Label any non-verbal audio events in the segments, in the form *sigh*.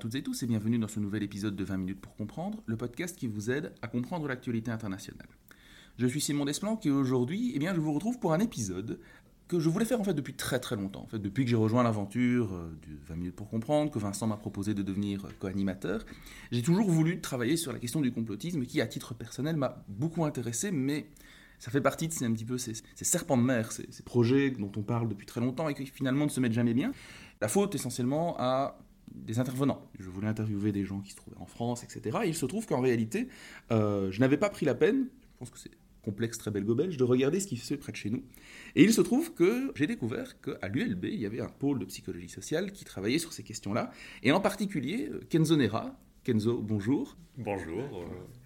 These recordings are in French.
toutes et tous et bienvenue dans ce nouvel épisode de 20 minutes pour comprendre, le podcast qui vous aide à comprendre l'actualité internationale. Je suis Simon Desplanques et aujourd'hui, eh bien, je vous retrouve pour un épisode que je voulais faire en fait depuis très très longtemps. En fait, depuis que j'ai rejoint l'aventure euh, du 20 minutes pour comprendre, que Vincent m'a proposé de devenir co-animateur, j'ai toujours voulu travailler sur la question du complotisme qui, à titre personnel, m'a beaucoup intéressé, mais ça fait partie de ces, un petit peu ces, serpents de mer, ces, ces, projets dont on parle depuis très longtemps et qui finalement ne se mettent jamais bien. La faute essentiellement à des intervenants. Je voulais interviewer des gens qui se trouvaient en France, etc. Et il se trouve qu'en réalité, euh, je n'avais pas pris la peine, je pense que c'est complexe très belgo-belge, de regarder ce qui se fait près de chez nous. Et il se trouve que j'ai découvert qu'à l'ULB, il y avait un pôle de psychologie sociale qui travaillait sur ces questions-là, et en particulier euh, Kenzo Nera. Kenzo, bonjour. Bonjour.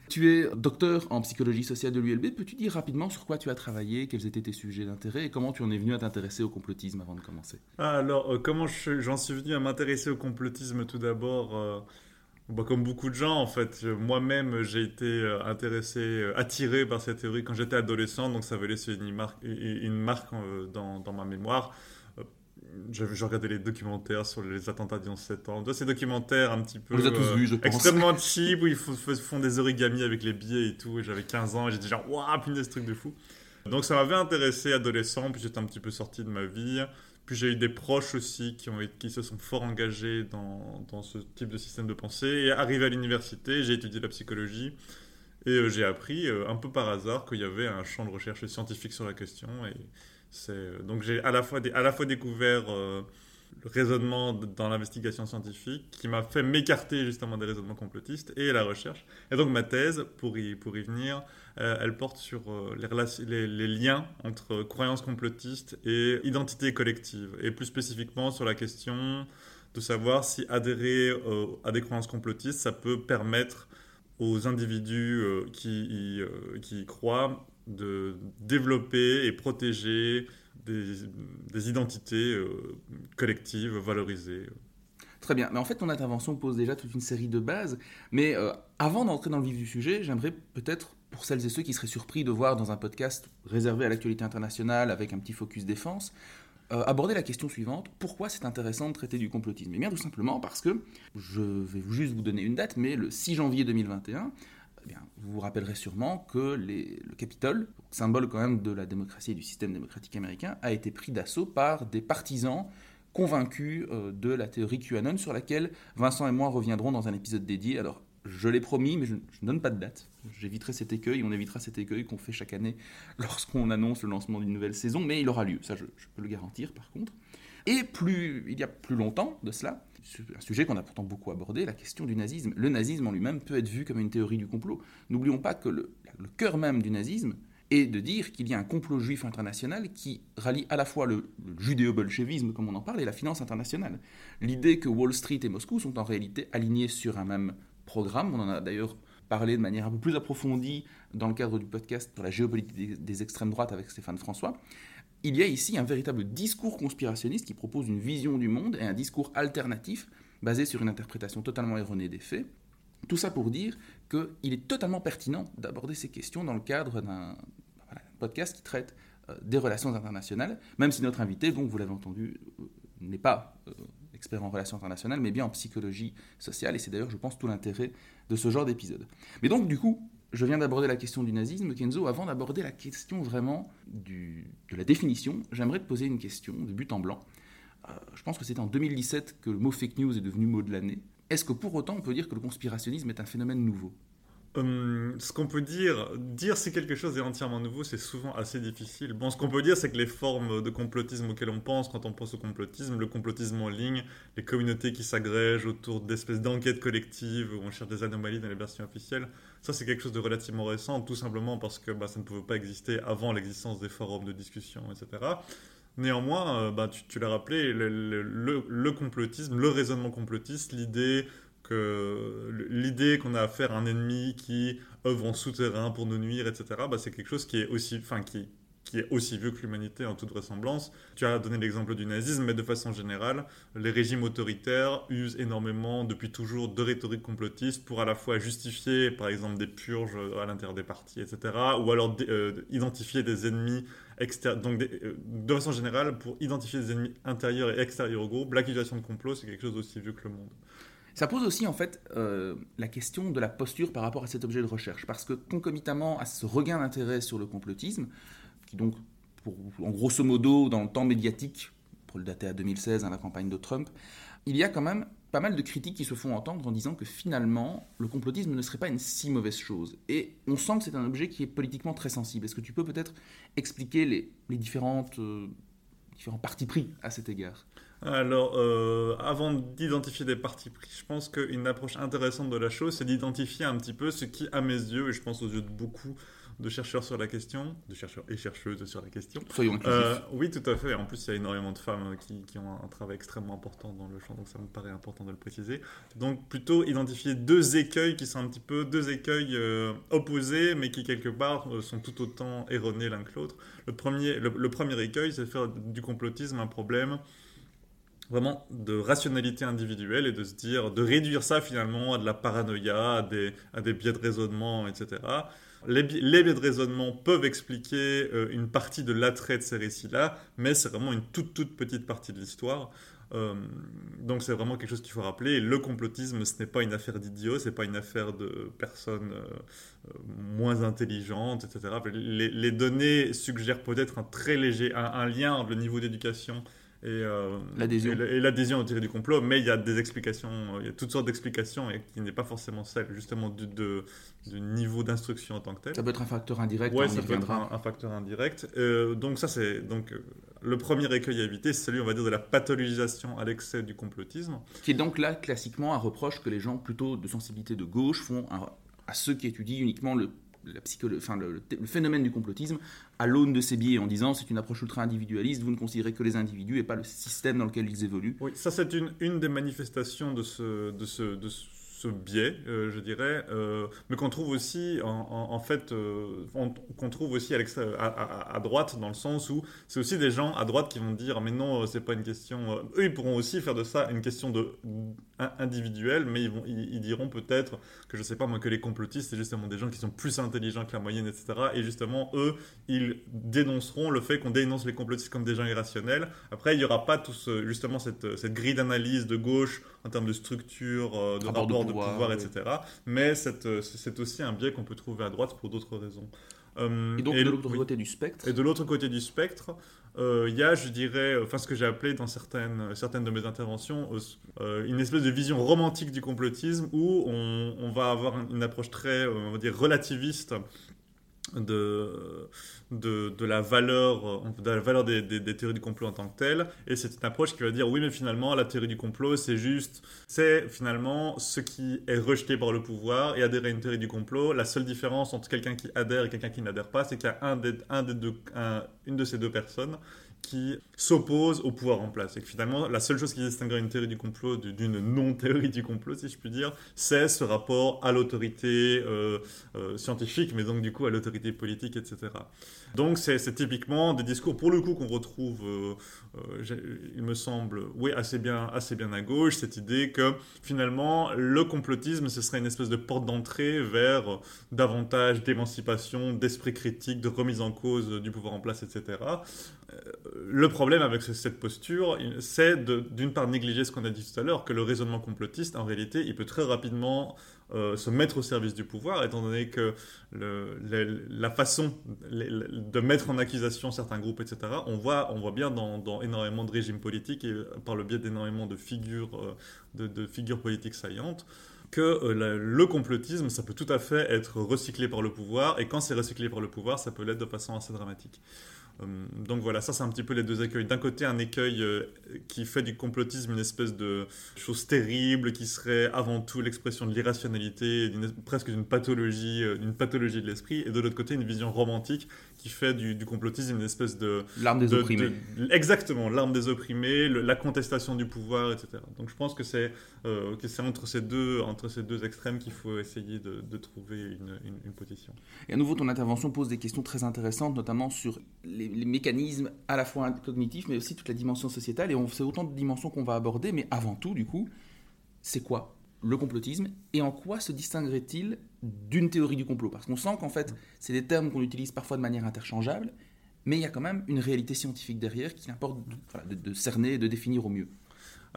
Tu es docteur en psychologie sociale de l'ULB. Peux-tu dire rapidement sur quoi tu as travaillé, quels étaient tes sujets d'intérêt et comment tu en es venu à t'intéresser au complotisme avant de commencer? Alors, euh, comment j'en suis venu à m'intéresser au complotisme tout d'abord euh, bah, Comme beaucoup de gens, en fait. Moi-même, j'ai été euh, intéressé, attiré par cette théorie quand j'étais adolescent, donc ça avait laissé une marque, dans ma mémoire je, regardais les documentaires sur les attentats du 11 septembre. Ces documentaires un petit peu. On les a tous vus, je pense. Extrêmement cheap, où ils font, des origamis avec les billets et tout. Et j'avais 15 ans et j'étais genre, waouh, punaise, truc de fou. Donc ça m'avait intéressé adolescent, puis j'étais un petit peu sorti de ma vie. Puis j'ai eu des proches aussi qui, ont, qui se sont fort engagés dans, dans ce type de système de pensée. Et arrivé à l'université, j'ai étudié la psychologie. Et euh, j'ai appris, euh, un peu par hasard, qu'il y avait un champ de recherche scientifique sur la question. Et euh, donc j'ai à la fois, découvert euh, le raisonnement dans l'investigation scientifique qui m'a fait m'écarter justement des raisonnements complotistes et la recherche. Et donc ma thèse, pour y, pour y venir, euh, elle porte sur les, les, liens entre croyances complotistes et identité collective, et plus spécifiquement sur la question de savoir si adhérer à des croyances complotistes, ça peut permettre aux individus qui, qui y croient de développer et protéger des, identités euh, collectives valorisées. Très bien, mais en fait ton intervention pose déjà toute une série de bases, mais euh, avant d'entrer dans le vif du sujet, j'aimerais peut-être, pour celles et ceux qui seraient surpris de voir dans un podcast réservé à l'actualité internationale avec un petit focus défense, euh, aborder la question suivante, pourquoi c'est intéressant de traiter du complotisme? Eh bien tout simplement parce que, je vais juste vous donner une date, mais le 6 janvier 2021, eh vous vous rappellerez sûrement que le Capitole, symbole quand même de la démocratie et du système démocratique américain, a été pris d'assaut par des partisans convaincus euh, de la théorie QAnon sur laquelle Vincent et moi reviendrons dans un épisode dédié. Alors, je l'ai promis, mais je, ne donne pas de date. J'éviterai cet écueil, on évitera cet écueil qu'on fait chaque année *laughs* lorsqu'on annonce le lancement d'une nouvelle saison, mais il aura lieu, ça je, je peux le garantir par contre. Et plus, il y a plus longtemps de cela, un sujet qu'on a pourtant beaucoup abordé, la question du nazisme. Le nazisme en lui-même peut être vu comme une théorie du complot. N'oublions pas que le, cœur même du nazisme est de dire qu'il y a un complot juif international qui rallie à la fois le, judéo-bolchevisme, comme on en parle, et la finance internationale. L'idée que Wall Street et Moscou sont en réalité alignés sur un même programme, on en a d'ailleurs parlé de manière un peu plus approfondie dans le cadre du podcast sur la géopolitique des extrêmes droites avec Stéphane François il y a ici un véritable discours conspirationniste qui propose une vision du monde et un discours alternatif basé sur une interprétation totalement erronée des faits. Tout ça pour dire qu'il est totalement pertinent d'aborder ces questions dans le cadre d'un podcast qui traite euh, des relations internationales, même si notre invité, donc vous l'avez entendu, euh, n'est pas euh, expert en relations internationales, mais bien en psychologie sociale, et c'est d'ailleurs, je pense, tout l'intérêt de ce genre d'épisode. Mais donc, du coup, je viens d'aborder la question du nazisme, Kenzo. Avant d'aborder la question vraiment de la définition, j'aimerais te poser une question de but en blanc. Euh, je pense que c'est en 2017 que le mot fake news est devenu mot de l'année. Est-ce que pour autant on peut dire que le conspirationnisme est un phénomène nouveau? Hum, ce qu'on peut dire, dire si quelque chose est entièrement nouveau, c'est souvent assez difficile. Bon, ce qu'on peut dire, c'est que les formes de complotisme auxquelles on pense quand on pense au complotisme, le complotisme en ligne, les communautés qui s'agrègent autour d'espèces d'enquêtes collectives où on cherche des anomalies dans les versions officielles, ça, c'est quelque chose de relativement récent, tout simplement parce que bah, ça ne pouvait pas exister avant l'existence des forums de discussion, etc. Néanmoins, euh, bah, tu, l'as rappelé, le, complotisme, le raisonnement complotiste, l'idée que l'idée qu'on a à un ennemi qui œuvre en souterrain pour nous nuire, etc., bah, c'est quelque chose qui est aussi, enfin, qui est aussi vieux que l'humanité en toute vraisemblance. Tu as donné l'exemple du nazisme, mais de façon générale, les régimes autoritaires usent énormément depuis toujours de rhétorique complotiste pour à la fois justifier, par exemple, des purges à l'intérieur des partis, etc., ou alors euh, identifier des ennemis extérieurs. Donc, euh, de façon générale, pour identifier des ennemis intérieurs et extérieurs au groupe, l'accusation de complot, c'est quelque chose d'aussi vieux que le monde. Ça pose aussi en fait euh, la question de la posture par rapport à cet objet de recherche, parce que concomitamment à ce regain d'intérêt sur le complotisme, qui donc, en grosso modo, dans le temps médiatique, pour le dater à 2016, à la campagne de Trump, il y a quand même pas mal de critiques qui se font entendre en disant que finalement, le complotisme ne serait pas une si mauvaise chose. Et on sent que c'est un objet qui est politiquement très sensible. Est-ce que tu peux peut-être expliquer les, différentes, euh, différents partis pris à cet égard? Alors, euh, avant d'identifier des partis pris, je pense qu'une approche intéressante de la chose, c'est d'identifier un petit peu ce qui, à mes yeux, et je pense aux yeux de beaucoup de chercheurs sur la question, de chercheurs et chercheuses sur la question. Soyons euh, Oui, tout à fait. En plus, il y a énormément de femmes qui, qui, ont un travail extrêmement important dans le champ, donc ça me paraît important de le préciser. Donc, plutôt identifier deux écueils qui sont un petit peu deux écueils euh, opposés, mais qui quelque part sont tout autant erronés l'un que l'autre. Le premier, le premier écueil, c'est de faire du complotisme un problème vraiment de rationalité individuelle et de se dire, de réduire ça finalement à de la paranoïa, à des, biais de raisonnement, etc. Les, biais de raisonnement peuvent expliquer euh, une partie de l'attrait de ces récits-là, mais c'est vraiment une toute toute petite partie de l'histoire. Euh, donc c'est vraiment quelque chose qu'il faut rappeler. le complotisme, ce n'est pas une affaire d'idiots, c'est pas une affaire de personnes euh, moins intelligentes, etc. Les, données suggèrent peut-être un très léger, un lien entre le niveau d'éducation et euh, l'adhésion et l'adhésion au tiré du complot, mais il y a des explications, il y a toutes sortes d'explications et qui n'est pas forcément celle justement du, de, du niveau d'instruction en tant que tel. Ça peut être un facteur indirect. Oui, ça peut être un, facteur indirect. Euh, donc ça c'est donc euh, le premier écueil à éviter, c'est celui on va dire de la pathologisation à l'excès du complotisme. Qui est donc là classiquement un reproche que les gens plutôt de sensibilité de gauche font à ceux qui étudient uniquement le le, phénomène du complotisme à l'aune de ces biais en disant c'est une approche ultra-individualiste, vous ne considérez que les individus et pas le système dans lequel ils évoluent. Oui, ça c'est une, une des manifestations de ce, de ce, de ce biais, euh, je dirais, euh, mais qu'on trouve aussi, en, fait, euh, qu'on trouve aussi à, à, droite, dans le sens où c'est aussi des gens à droite qui vont dire, mais non, c'est pas une question. eux, ils pourront aussi faire de ça une question de individuelle, mais ils, vont, ils, diront peut-être que je sais pas moi que les complotistes, c'est justement des gens qui sont plus intelligents que la moyenne, etc. Et justement, eux, ils dénonceront le fait qu'on dénonce les complotistes comme des gens irrationnels. Après, il y aura pas tout justement cette, cette grille d'analyse de gauche en termes de structure, de rapport, de pouvoir, etc. Mais c'est aussi un biais qu'on peut trouver à droite pour d'autres raisons. Euh, et donc de l'autre côté du spectre Et de l'autre côté du spectre, euh, il y a, je dirais, enfin ce que j'ai appelé dans certaines, certaines de mes interventions, euh, une espèce de vision romantique du complotisme où on, on va avoir une approche très, on va dire, relativiste de, de, la valeur, de la valeur des, des, théories du complot en tant que telles. Et c'est une approche qui va dire oui, mais finalement, la théorie du complot, c'est juste, c'est finalement ce qui est rejeté par le pouvoir et adhérer à une théorie du complot. La seule différence entre quelqu'un qui adhère et quelqu'un qui n'adhère pas, c'est qu'il y a un des, un des deux, une de ces deux personnes qui s'oppose au pouvoir en place. Et que finalement, la seule chose qui distinguerait une théorie du complot d'une non-théorie du complot, si je puis dire, c'est ce rapport à l'autorité euh, euh, scientifique, mais donc du coup à l'autorité politique, etc. Donc c'est typiquement des discours, pour le coup, qu'on retrouve, euh, il me semble, oui, assez bien, assez bien à gauche, cette idée que finalement, le complotisme, ce serait une espèce de porte d'entrée vers davantage d'émancipation, d'esprit critique, de remise en cause du pouvoir en place, etc le problème avec cette posture, c'est d'une part négliger ce qu'on a dit tout à l'heure, que le raisonnement complotiste, en réalité, il peut très rapidement euh, se mettre au service du pouvoir, étant donné que la façon de mettre en accusation certains groupes, etc., on voit, on voit bien dans, énormément de régimes politiques et par le biais d'énormément de figures, euh, de, figures politiques saillantes, que euh, le complotisme, ça peut tout à fait être recyclé par le pouvoir, et quand c'est recyclé par le pouvoir, ça peut l'être de façon assez dramatique. Euh, donc voilà, ça c'est un petit peu les deux écueils. D'un côté, un écueil euh, qui fait du complotisme une espèce de chose terrible, qui serait avant tout l'expression de l'irrationalité, presque d'une pathologie, euh, d'une pathologie de l'esprit, et de l'autre côté, une vision romantique qui fait du, complotisme une espèce de... L'arme des opprimés. exactement, l'arme des opprimés, la contestation du pouvoir, etc. Donc je pense que c'est entre, ces deux, entre ces deux extrêmes qu'il faut essayer de, trouver une, une position. Et à nouveau, ton intervention pose des questions très intéressantes, notamment sur les les, mécanismes à la fois cognitifs, mais aussi toute la dimension sociétale. Et c'est autant de dimensions qu'on va aborder, mais avant tout, du coup, c'est quoi le complotisme et en quoi se distinguerait-il d'une théorie du complot Parce qu'on sent qu'en fait, c'est des termes qu'on utilise parfois de manière interchangeable, mais il y a quand même une réalité scientifique derrière qu'il importe de, de cerner et de définir au mieux.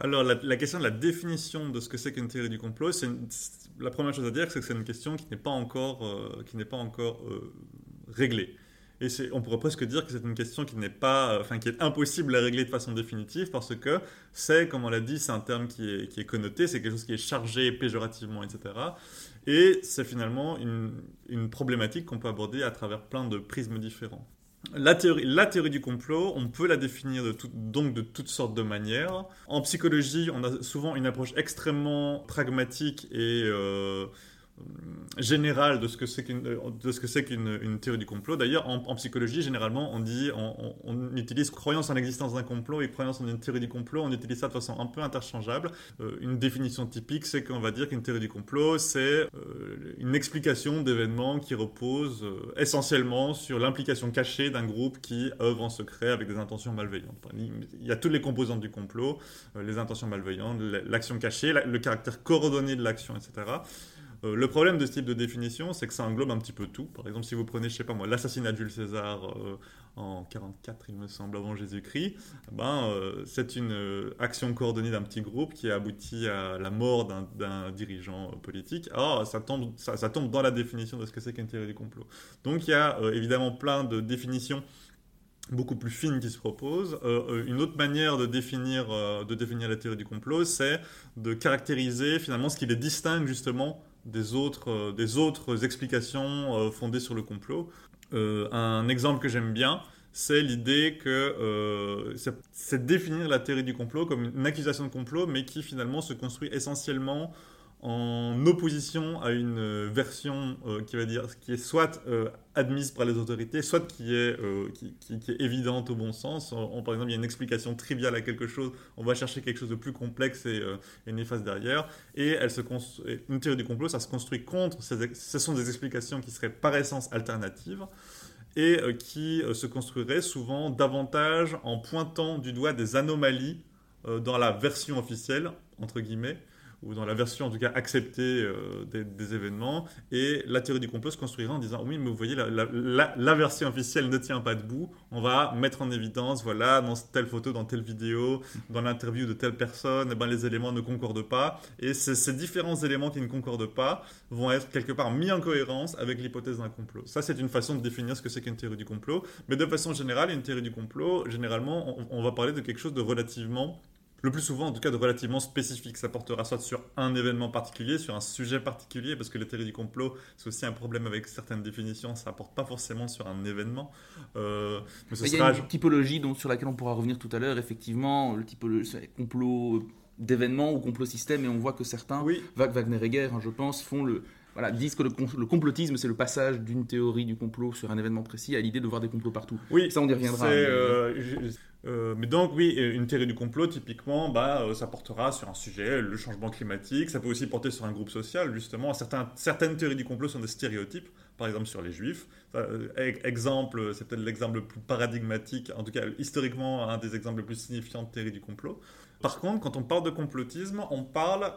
Alors, la, question de la définition de ce que c'est qu'une théorie du complot, c'est la première chose à dire, c'est que c'est une question qui n'est pas encore, euh, qui n'est pas encore euh, réglée. Et on pourrait presque dire que c'est une question qui n'est pas, euh, enfin, qui est impossible à régler de façon définitive parce que c'est, comme on l'a dit, c'est un terme qui est, qui est connoté, c'est quelque chose qui est chargé péjorativement, etc. Et c'est finalement une, problématique qu'on peut aborder à travers plein de prismes différents. La théorie, la théorie, du complot, on peut la définir de donc de toutes sortes de manières. En psychologie, on a souvent une approche extrêmement pragmatique et euh, euh, général de ce que c'est qu'une de ce une théorie du complot. D'ailleurs, en, psychologie, généralement, on dit on, utilise croyance en l'existence d'un complot et croyance en une théorie du complot. On utilise ça de façon un peu interchangeable. Euh, une définition typique, c'est qu'on va dire qu'une théorie du complot, c'est euh, une explication d'événements qui repose essentiellement sur l'implication cachée d'un groupe qui œuvre en secret avec des intentions malveillantes. Il y a toutes les composantes du complot, les intentions malveillantes, l'action cachée, le caractère coordonné de l'action, etc. Euh, le problème de ce type de définition, c'est que ça englobe un petit peu tout. Par exemple, si vous prenez, je sais pas moi, l'assassinat de Jules César euh, en 44, il me semble, avant Jésus-Christ, ben, euh, c'est une action coordonnée d'un petit groupe qui a abouti à la mort d'un dirigeant politique. Alors, ça tombe, ça, tombe dans la définition de ce que c'est qu'une théorie du complot. Donc, il y a évidemment plein de définitions beaucoup plus fines qui se proposent. une autre manière de définir, de définir la théorie du complot, c'est de caractériser finalement ce qui les distingue justement des autres, euh, des autres explications euh, fondées sur le complot. Euh, un exemple que j'aime bien, c'est l'idée que c'est définir la théorie du complot comme une accusation de complot, mais qui finalement se construit essentiellement en opposition à une euh, version euh, qui va dire qui est soit euh, admise par les autorités, soit qui est, qui, est évidente au bon sens. par exemple, il y a une explication triviale à quelque chose, on va chercher quelque chose de plus complexe et, et néfaste derrière. Et elle se une théorie du complot, ça se construit contre. Ce sont des explications qui seraient par essence alternatives et qui se construiraient souvent davantage en pointant du doigt des anomalies dans la version officielle, entre guillemets, ou dans la version en tout cas acceptée euh, des, événements. Et la théorie du complot se construira en disant oui, mais vous voyez, la, version officielle ne tient pas debout. On va mettre en évidence, voilà, dans telle photo, dans telle vidéo, dans l'interview de telle personne, eh ben, les éléments ne concordent pas. Et ces différents éléments qui ne concordent pas vont être quelque part mis en cohérence avec l'hypothèse d'un complot. Ça, c'est une façon de définir ce que c'est qu'une théorie du complot. Mais de façon générale, une théorie du complot, généralement, on va parler de quelque chose de relativement le plus souvent en tout cas de relativement spécifique. Ça portera soit sur un événement particulier, sur un sujet particulier, parce que les théories du complot, c'est aussi un problème avec certaines définitions, ça porte pas forcément sur un événement. Euh, mais Il y a une typologie sur laquelle on pourra revenir tout à l'heure, effectivement, le typologie, complot d'événements ou complot système, et on voit que certains, oui. Wagner et Guerre, hein, je pense, font le, voilà, disent que le, complotisme, c'est le passage d'une théorie du complot sur un événement précis à l'idée de voir des complots partout. Oui, ça on y reviendra. Euh, euh, mais donc oui, une théorie du complot, typiquement, bah, euh, ça portera sur un sujet, le changement climatique, ça peut aussi porter sur un groupe social, justement. Certaines théories du complot sont des stéréotypes, par exemple sur les juifs. Euh, exemple, c'est peut-être l'exemple le plus paradigmatique, en tout cas historiquement un des exemples les plus signifiants de théorie du complot. Par contre, quand on parle de complotisme, on parle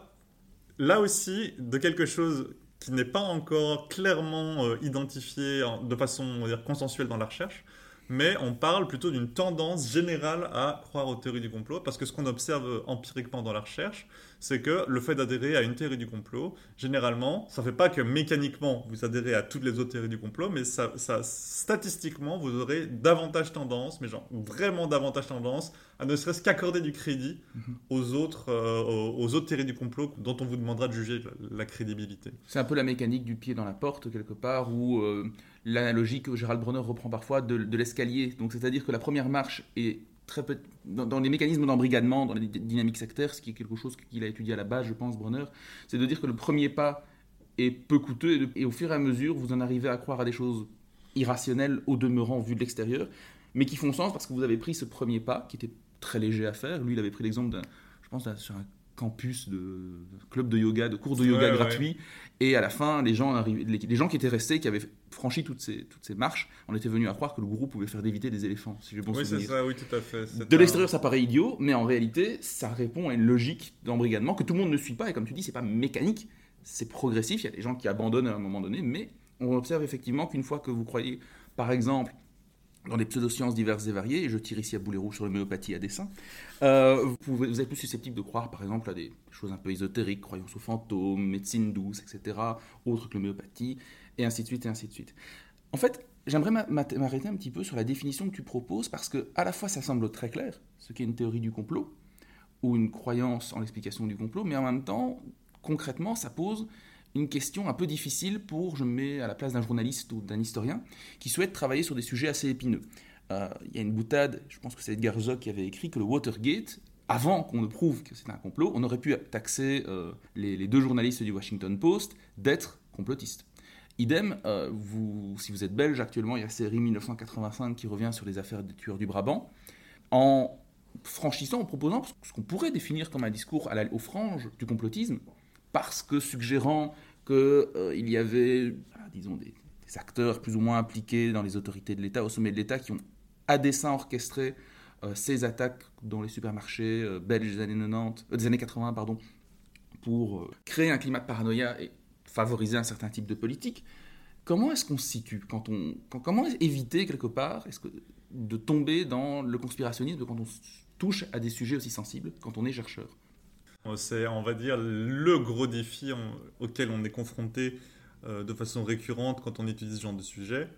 là aussi de quelque chose qui n'est pas encore clairement identifié de façon consensuelle dans la recherche, mais on parle plutôt d'une tendance générale à croire aux théories du complot, parce que ce qu'on observe empiriquement dans la recherche, c'est que le fait d'adhérer à une théorie du complot, généralement, ça ne fait pas que mécaniquement vous adhérez à toutes les autres théories du complot, mais ça, statistiquement, vous aurez davantage tendance, mais genre vraiment davantage tendance, à ne serait-ce qu'accorder du crédit mhm. aux, autres, euh, aux, autres théories du complot dont on vous demandera de juger la, crédibilité. C'est un peu la mécanique du pied dans la porte, quelque part, où euh, l'analogie que Gérald Bronner reprend parfois de, de l'escalier. Donc c'est-à-dire que la première marche est très peu, dans, les mécanismes d'embrigadement, dans les dynamiques sectaires, ce qui est quelque chose qu'il a étudié à la base, je pense, Bronner, c'est de dire que le premier pas est peu coûteux et, au fur et à mesure, vous en arrivez à croire à des choses irrationnelles au demeurant vu de l'extérieur, mais qui font sens parce que vous avez pris ce premier pas qui était très léger à faire. Lui, il avait pris l'exemple d'un, je pense, sur un campus de club de yoga, de cours de yoga gratuits. Et à la fin, les gens, les, gens qui étaient restés, qui avaient franchi toutes ces, toutes ces marches, on était venus à croire que le groupe pouvait faire d'éviter des éléphants, si bon Oui, c'est ça, oui, tout à fait. De l'extérieur, ça paraît idiot, mais en réalité, ça répond à une logique d'embrigadement que tout le monde ne suit pas. Et comme tu dis, c'est pas mécanique, c'est progressif. Il y a des gens qui abandonnent à un moment donné, mais on observe effectivement qu'une fois que vous croyez, par exemple, dans des pseudosciences diverses et variées, et je tire ici à boulet rouge sur l'homéopathie à dessein, euh, vous, êtes plus susceptible de croire par exemple à des choses un peu ésotériques, croyances aux fantômes, médecine douce, etc., autres que l'homéopathie, et ainsi de suite, et ainsi de suite. En fait, j'aimerais m'arrêter un petit peu sur la définition que tu proposes, parce que à la fois ça semble très clair, ce qu'est une théorie du complot, ou une croyance en l'explication du complot, mais en même temps, concrètement, ça pose une question un peu difficile pour, je me mets à la place d'un journaliste ou d'un historien, qui souhaite travailler sur des sujets assez épineux. Euh, il y a une boutade, je pense que c'est Edgar Zock qui avait écrit que le Watergate, avant qu'on ne prouve que c'est un complot, on aurait pu taxer euh, les, deux journalistes du Washington Post d'être complotistes. Idem, euh, si vous êtes belge, actuellement il y a la série 1985 qui revient sur les affaires des tueurs du Brabant, en franchissant, en proposant ce qu'on pourrait définir comme un discours à la, aux franges du complotisme, parce que suggérant qu'il euh, y avait, ah, disons, des, acteurs plus ou moins impliqués dans les autorités de l'État, au sommet de l'État, qui ont à dessein orchestré euh, ces attaques dans les supermarchés euh, belges des années, 90, des années 80 pardon, pour créer un climat de paranoïa et favoriser un certain type de politique. Comment est-ce qu'on se situe quand on, Comment éviter quelque part est-ce que, de tomber dans le conspirationnisme quand on touche à des sujets aussi sensibles, quand on est chercheur? C'est, on va dire, le gros défi auquel on est confronté euh, de façon récurrente quand on étudie ce genre de sujet.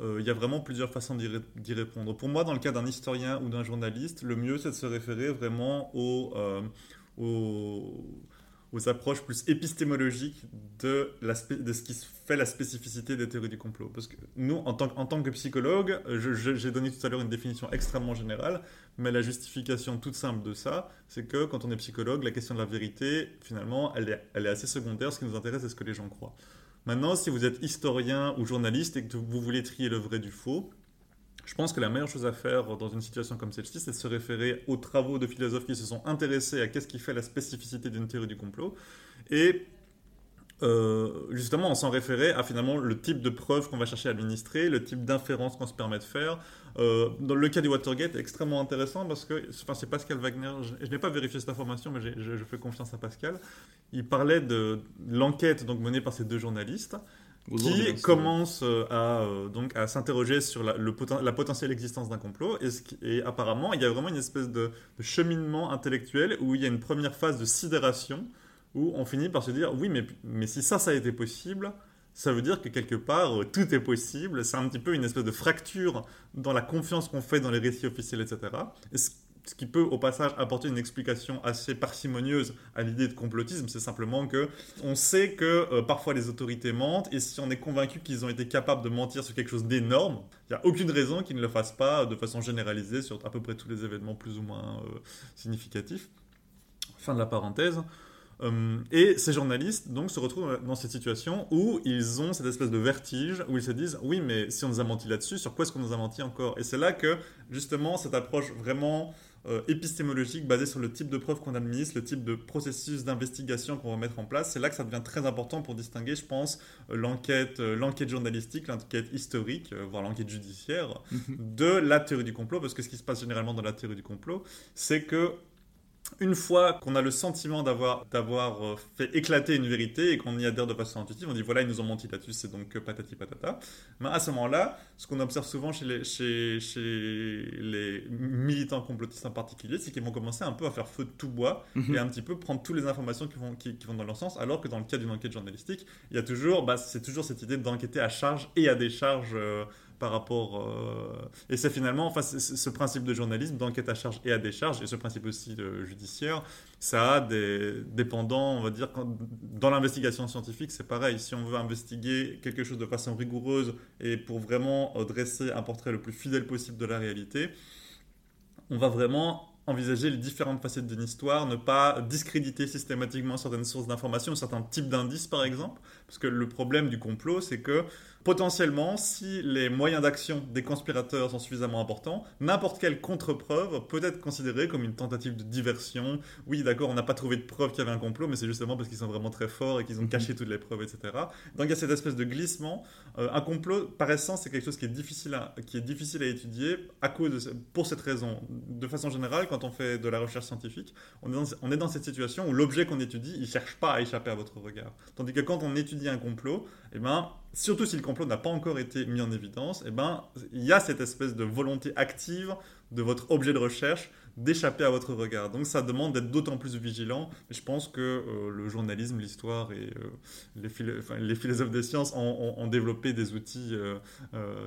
Euh, il y a vraiment plusieurs façons d'y, répondre. Pour moi, dans le cas d'un historien ou d'un journaliste, le mieux, c'est de se référer vraiment au, euh, au aux approches plus épistémologiques de, de ce qui fait la spécificité des théories du complot. Parce que nous, en tant, que psychologue, j'ai donné tout à l'heure une définition extrêmement générale, mais la justification toute simple de ça, c'est que quand on est psychologue, la question de la vérité, finalement, elle est, elle est assez secondaire. Ce qui nous intéresse, c'est ce que les gens croient. Maintenant, si vous êtes historien ou journaliste et que vous voulez trier le vrai du faux, je pense que la meilleure chose à faire dans une situation comme celle-ci, c'est de se référer aux travaux de philosophes qui se sont intéressés à qu'est-ce qui fait la spécificité d'une théorie du complot et euh, justement, on s'en référait à finalement le type de preuves qu'on va chercher à administrer, le type d'inférence qu'on se permet de faire. Euh, dans le cas du Watergate, extrêmement intéressant parce que, enfin, c'est Pascal Wagner, je, n'ai pas vérifié cette information, mais je, je, fais confiance à Pascal. Il parlait de l'enquête donc menée par ces deux journalistes qui commence euh, à, euh, donc, à s'interroger sur la, le la potentielle existence d'un complot. Et, et, apparemment, il y a vraiment une espèce de, cheminement intellectuel où il y a une première phase de sidération où on finit par se dire oui, mais, mais si ça, ça a été possible, ça veut dire que quelque part, euh, tout est possible. C'est un petit peu une espèce de fracture dans la confiance qu'on fait dans les récits officiels, etc. Et ce qui peut au passage apporter une explication assez parcimonieuse à l'idée de complotisme, c'est simplement que on sait que euh, parfois les autorités mentent, et si on est convaincu qu'ils ont été capables de mentir sur quelque chose d'énorme, il n'y a aucune raison qu'ils ne le fassent pas de façon généralisée sur à peu près tous les événements plus ou moins euh, significatifs. Fin de la parenthèse. Euh, et ces journalistes donc se retrouvent dans cette situation où ils ont cette espèce de vertige où ils se disent oui mais si on nous a menti là-dessus sur quoi est-ce qu'on nous a menti encore? Et c'est là que justement cette approche vraiment euh, épistémologique basée sur le type de preuves qu'on administre, le type de processus d'investigation qu'on va mettre en place. C'est là que ça devient très important pour distinguer, je pense, euh, l'enquête, euh, l'enquête journalistique, l'enquête historique, voire l'enquête judiciaire, mhm. de la théorie du complot. Parce que ce qui se passe généralement dans la théorie du complot, c'est que une fois qu'on a le sentiment d'avoir d'avoir euh, fait éclater une vérité et qu'on y adhère de façon intuitive, on dit voilà, ils nous ont menti là-dessus, c'est donc patati patata. Mais à ce moment-là, ce qu'on observe souvent chez les, chez, chez les militants complotistes en particulier, c'est qu'ils vont commencer un peu à faire feu de tout bois mhm. et un petit peu prendre toutes les informations qui vont, qui, vont dans leur sens, alors que dans le cas d'une enquête journalistique, il y a toujours, bah, c'est toujours cette idée d'enquêter à charge et à décharge. Euh, par rapport. Euh, et c'est finalement, enfin, ce principe de journalisme, d'enquête à charge et à décharge, et ce principe aussi judiciaire, ça a des dépendants, on va dire, dans l'investigation scientifique, c'est pareil. Si on veut investiguer quelque chose de façon rigoureuse et pour vraiment dresser un portrait le plus fidèle possible de la réalité, on va vraiment envisager les différentes facettes d'une histoire, ne pas discréditer systématiquement certaines sources d'informations, certains types d'indices par exemple, parce que le problème du complot, c'est que potentiellement, si les moyens d'action des conspirateurs sont suffisamment importants, n'importe quelle contre-preuve peut être considérée comme une tentative de diversion. Oui, d'accord, on n'a pas trouvé de preuve qu'il y avait un complot, mais c'est justement parce qu'ils sont vraiment très forts et qu'ils ont mhm. caché toutes les preuves, etc. Donc il y a cette espèce de glissement. Euh, un complot, par essence, c'est quelque chose qui est difficile à, qui est difficile à étudier à cause de, pour cette raison. De façon générale, quand on fait de la recherche scientifique, on est dans, on est dans cette situation où l'objet qu'on étudie, il cherche pas à échapper à votre regard. Tandis que quand on étudie un complot, eh ben, surtout si le complot n'a pas encore été mis en évidence, eh ben, il y a cette espèce de volonté active de votre objet de recherche d'échapper à votre regard. Donc ça demande d'être d'autant plus vigilant. Je pense que euh, le journalisme, l'histoire et euh, les, les, philosophes des sciences ont, développé des outils, euh,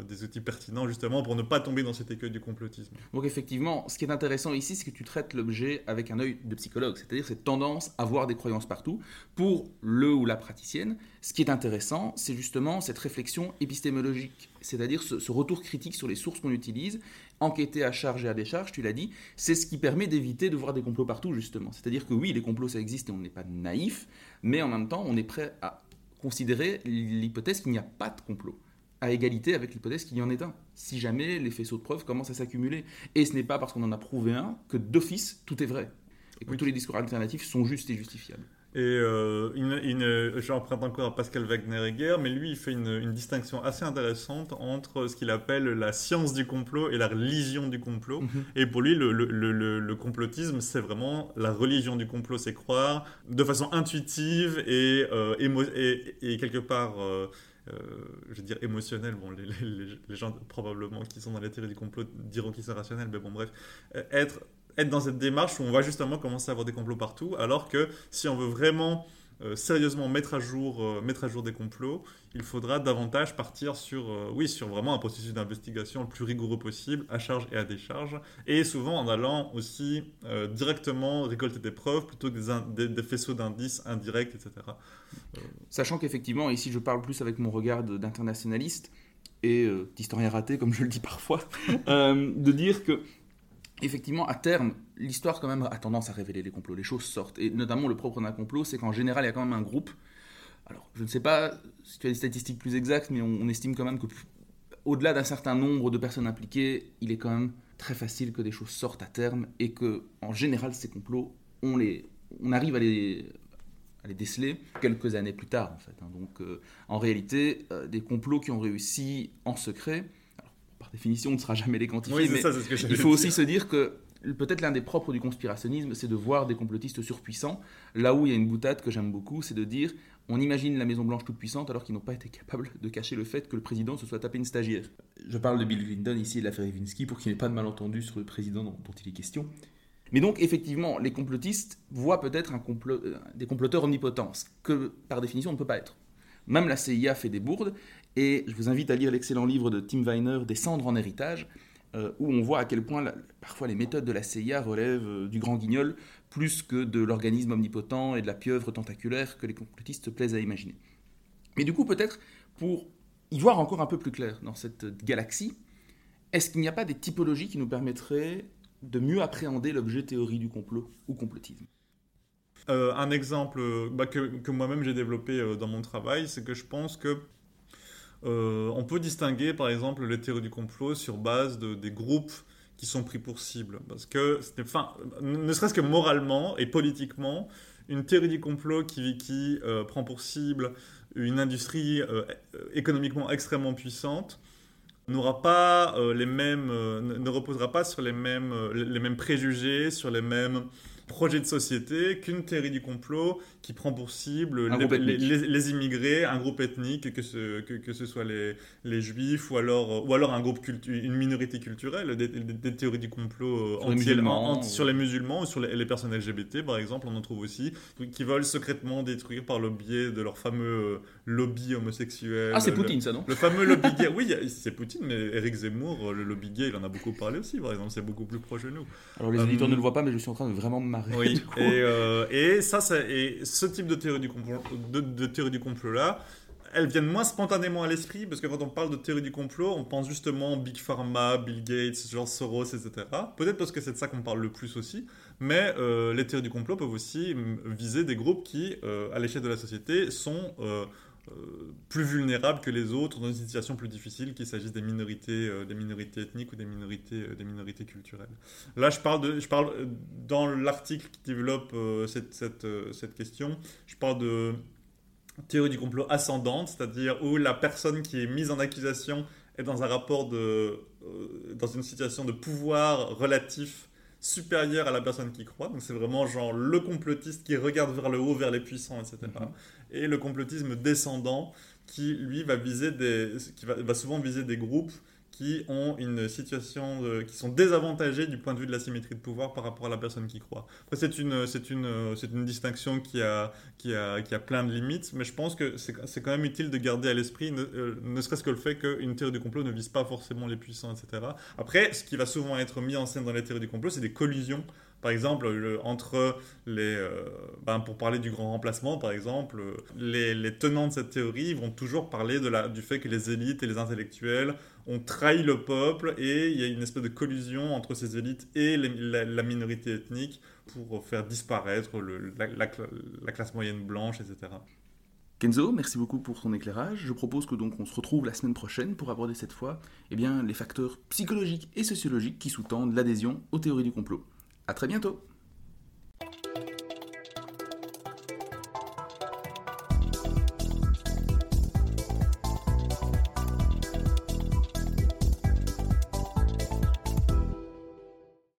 des outils pertinents justement pour ne pas tomber dans cet écueil du complotisme. Donc effectivement, ce qui est intéressant ici, c'est que tu traites l'objet avec un œil de psychologue, c'est-à-dire cette tendance à voir des croyances partout. Pour le ou la praticienne, ce qui est intéressant, c'est justement cette réflexion épistémologique, c'est-à-dire ce retour critique sur les sources qu'on utilise enquêter à charge et à décharge, tu l'as dit, c'est ce qui permet d'éviter de voir des complots partout, justement. C'est-à-dire que oui, les complots, ça existe et on n'est pas naïf, mais en même temps, on est prêt à considérer l'hypothèse qu'il n'y a pas de complot, à égalité avec l'hypothèse qu'il y en ait un, si jamais les faisceaux de preuves commencent à s'accumuler. Et ce n'est pas parce qu'on en a prouvé un que d'office, tout est vrai, et que tous les discours alternatifs sont justes et justifiables. Et euh, une, j'emprunte encore à Pascal Wagner-Egger, mais lui, il fait une, distinction assez intéressante entre ce qu'il appelle la science du complot et la religion du complot. Mhm. Et pour lui, le, le, complotisme, c'est vraiment la religion du complot, c'est croire de façon intuitive et, euh, et, quelque part... Euh, je veux dire émotionnel, bon, les, les, gens probablement qui sont dans la théorie du complot diront qu'ils sont rationnels, mais bon, bref, être être dans cette démarche où on va justement commencer à avoir des complots partout, alors que si on veut vraiment euh, sérieusement mettre à, jour, euh, mettre à jour des complots, il faudra davantage partir sur, euh, oui, sur vraiment un processus d'investigation le plus rigoureux possible, à charge et à décharge, et souvent en allant aussi directement récolter des preuves plutôt que des, des, faisceaux d'indices indirects, etc. Sachant qu'effectivement, ici je parle plus avec mon regard d'internationaliste et d'historien raté, comme je le dis parfois, *laughs* de dire que effectivement, à terme, l'histoire quand même a tendance à révéler les complots. Les choses sortent. Et notamment, le propre d'un complot, c'est qu'en général, il y a quand même un groupe. Alors, je ne sais pas si tu as des statistiques plus exactes, mais on, estime quand même que, au-delà d'un certain nombre de personnes impliquées, il est quand même très facile que des choses sortent à terme et que, en général, ces complots, on, les, on arrive à les, à les déceler quelques années plus tard, en fait. Hein. Donc, euh, en réalité, euh, des complots qui ont réussi en secret définition, on ne sera jamais les quantifier. mais il faut aussi se dire que peut-être l'un des propres du conspirationnisme, c'est de voir des complotistes surpuissants. Là où il y a une boutade que j'aime beaucoup, c'est de dire on imagine la Maison Blanche toute puissante alors qu'ils n'ont pas été capables de cacher le fait que le président se soit tapé une stagiaire. Je parle de Bill Clinton ici et de l'affaire Levinsky pour qu'il n'y ait pas de malentendu sur le président dont, il est question. Mais donc, effectivement, les complotistes voient peut-être euh, des comploteurs omnipotents, que par définition on ne peut pas être. Même la CIA fait des bourdes, et je vous invite à lire l'excellent livre de Tim Weiner, Descendre en héritage, euh, où on voit à quel point parfois les méthodes de la CIA relèvent euh, du grand guignol plus que de l'organisme omnipotent et de la pieuvre tentaculaire que les complotistes plaisent à imaginer. Mais du coup, peut-être pour y voir encore un peu plus clair dans cette galaxie, est-ce qu'il n'y a pas des typologies qui nous permettraient de mieux appréhender l'objet théorie du complot ou complotisme? Euh, un exemple bah, que, que moi-même j'ai développé dans mon travail, c'est que je pense que euh, on peut distinguer par exemple les théories du complot sur base de, des groupes qui sont pris pour cible. Parce que, ne serait-ce que moralement et politiquement, une théorie du complot qui, euh, prend pour cible une industrie euh, économiquement extrêmement puissante ne reposera pas sur les mêmes, les mêmes préjugés, sur les mêmes projet de société qu'une théorie du complot qui prend pour cible les, immigrés, un groupe ethnique, que ce, que, ce soit les, les juifs ou alors, ou alors un groupe une minorité culturelle, des, théories du complot sur, les musulmans, sur les musulmans ou sur les, personnes LGBT par exemple, on en trouve aussi, qui veulent secrètement détruire par le biais de leur fameux euh, lobby homosexuel. Ah, c'est Poutine ça, non? Le fameux lobby gay. Oui, c'est Poutine, mais Eric Zemmour, le lobby gay, il en a beaucoup parlé aussi, par exemple, c'est beaucoup plus proche de nous. Alors les éditeurs ne le voient pas, mais je suis en train de vraiment oui, et, euh, et, ça, et ce type de théorie du complot, de, théorie du complot là, elles viennent moins spontanément à l'esprit parce que quand on parle de théorie du complot, on pense justement Big Pharma, Bill Gates, George Soros, etc. Peut-être parce que c'est de ça qu'on parle le plus aussi, mais euh, les théories du complot peuvent aussi viser des groupes qui, euh, à l'échelle de la société, sont plus vulnérables que les autres dans une situation plus difficile, qu'il s'agisse des minorités, euh, des minorités ethniques ou des minorités, euh, des minorités culturelles. Là, je parle, de, je parle dans l'article qui développe cette, cette, question, je parle de théorie du complot ascendante, c'est-à-dire où la personne qui est mise en accusation est dans un rapport de, dans une situation de pouvoir relatif supérieur à la personne qui croit. Donc c'est vraiment genre le complotiste qui regarde vers le haut, vers les puissants, etc et le complotisme descendant, qui lui va viser des, qui va, va souvent viser des groupes qui ont une situation qui sont désavantagés du point de vue de la symétrie de pouvoir par rapport à la personne qui croit. Après, c'est une, c'est une, c'est une distinction qui a, qui, a, qui a plein de limites, mais je pense que c'est, quand même utile de garder à l'esprit, ne, euh, ne serait-ce que le fait qu'une théorie du complot ne vise pas forcément les puissants, etc. Après, ce qui va souvent être mis en scène dans les théories du complot, c'est des collisions par exemple, le, entre les. Euh, ben pour parler du grand remplacement, par exemple, les, tenants de cette théorie vont toujours parler du fait que les élites et les intellectuels ont trahi le peuple et il y a une espèce de collusion entre ces élites et la, minorité ethnique pour faire disparaître la, classe moyenne blanche, etc. Kenzo, merci beaucoup pour ton éclairage. Je propose que donc on se retrouve la semaine prochaine pour aborder cette fois eh bien, les facteurs psychologiques et sociologiques qui sous-tendent l'adhésion aux théories du complot. À très bientôt